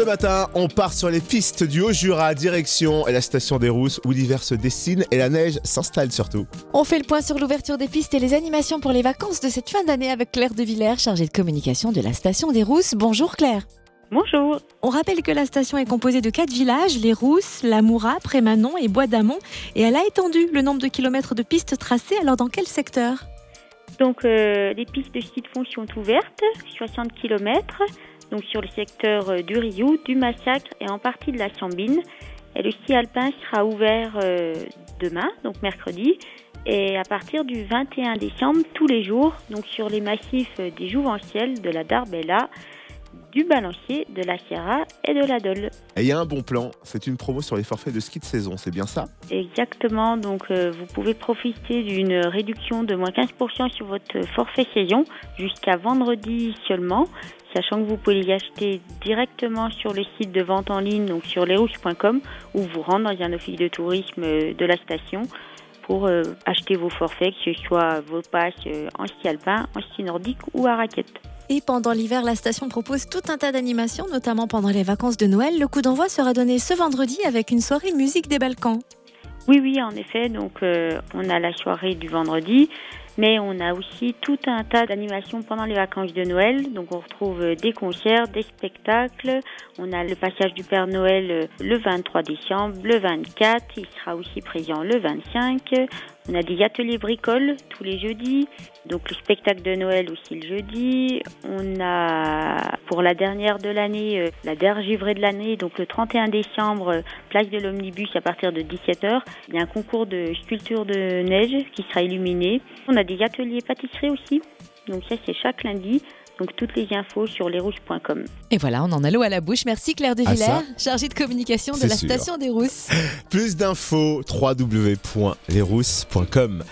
Ce matin, on part sur les pistes du Haut-Jura, direction la station des Rousses, où l'hiver se dessine et la neige s'installe surtout. On fait le point sur l'ouverture des pistes et les animations pour les vacances de cette fin d'année avec Claire de Villers, chargée de communication de la station des Rousses. Bonjour Claire. Bonjour. On rappelle que la station est composée de quatre villages, les Rousses, la Moura, Prémanon et Bois d'Amont, et elle a étendu le nombre de kilomètres de pistes tracées. Alors dans quel secteur? Donc euh, les pistes de ski de fond sont ouvertes, 60 km, donc sur le secteur euh, du Rioux, du Massacre et en partie de la Sambine. Et le ski alpin sera ouvert euh, demain, donc mercredi, et à partir du 21 décembre tous les jours, donc sur les massifs euh, des Jouvenciels, de la Darbella, du Balancier, de la Sierra et de la Dole. Et il y a un bon plan, c'est une promo sur les forfaits de ski de saison, c'est bien ça? Exactement, donc euh, vous pouvez profiter d'une réduction de moins 15% sur votre forfait saison jusqu'à vendredi seulement, sachant que vous pouvez les acheter directement sur le site de vente en ligne, donc sur lesrouches.com, ou vous rendre dans un office de tourisme euh, de la station pour euh, acheter vos forfaits, que ce soit vos passes euh, en ski alpin, en ski nordique ou à raquette. Et pendant l'hiver, la station propose tout un tas d'animations, notamment pendant les vacances de Noël. Le coup d'envoi sera donné ce vendredi avec une soirée musique des Balkans. Oui, oui, en effet. Donc, euh, on a la soirée du vendredi, mais on a aussi tout un tas d'animations pendant les vacances de Noël. Donc, on retrouve euh, des concerts, des spectacles. On a le passage du Père Noël euh, le 23 décembre, le 24. Il sera aussi présent le 25. On a des ateliers bricoles tous les jeudis. Donc, le spectacle de Noël aussi le jeudi. On a, pour la dernière de l'année, euh, la dernière givrée de l'année, donc le 31 décembre, place de l'Omnibus à partir de 17h. Il y a un concours de sculpture de neige qui sera illuminé. On a des ateliers pâtisserie aussi. Donc ça, c'est chaque lundi. Donc toutes les infos sur lesrouges.com. Et voilà, on en a l'eau à la bouche. Merci Claire de Villers, ça, chargée de communication de la sûr. station des Rousses. Plus d'infos, www.lesrousses.com.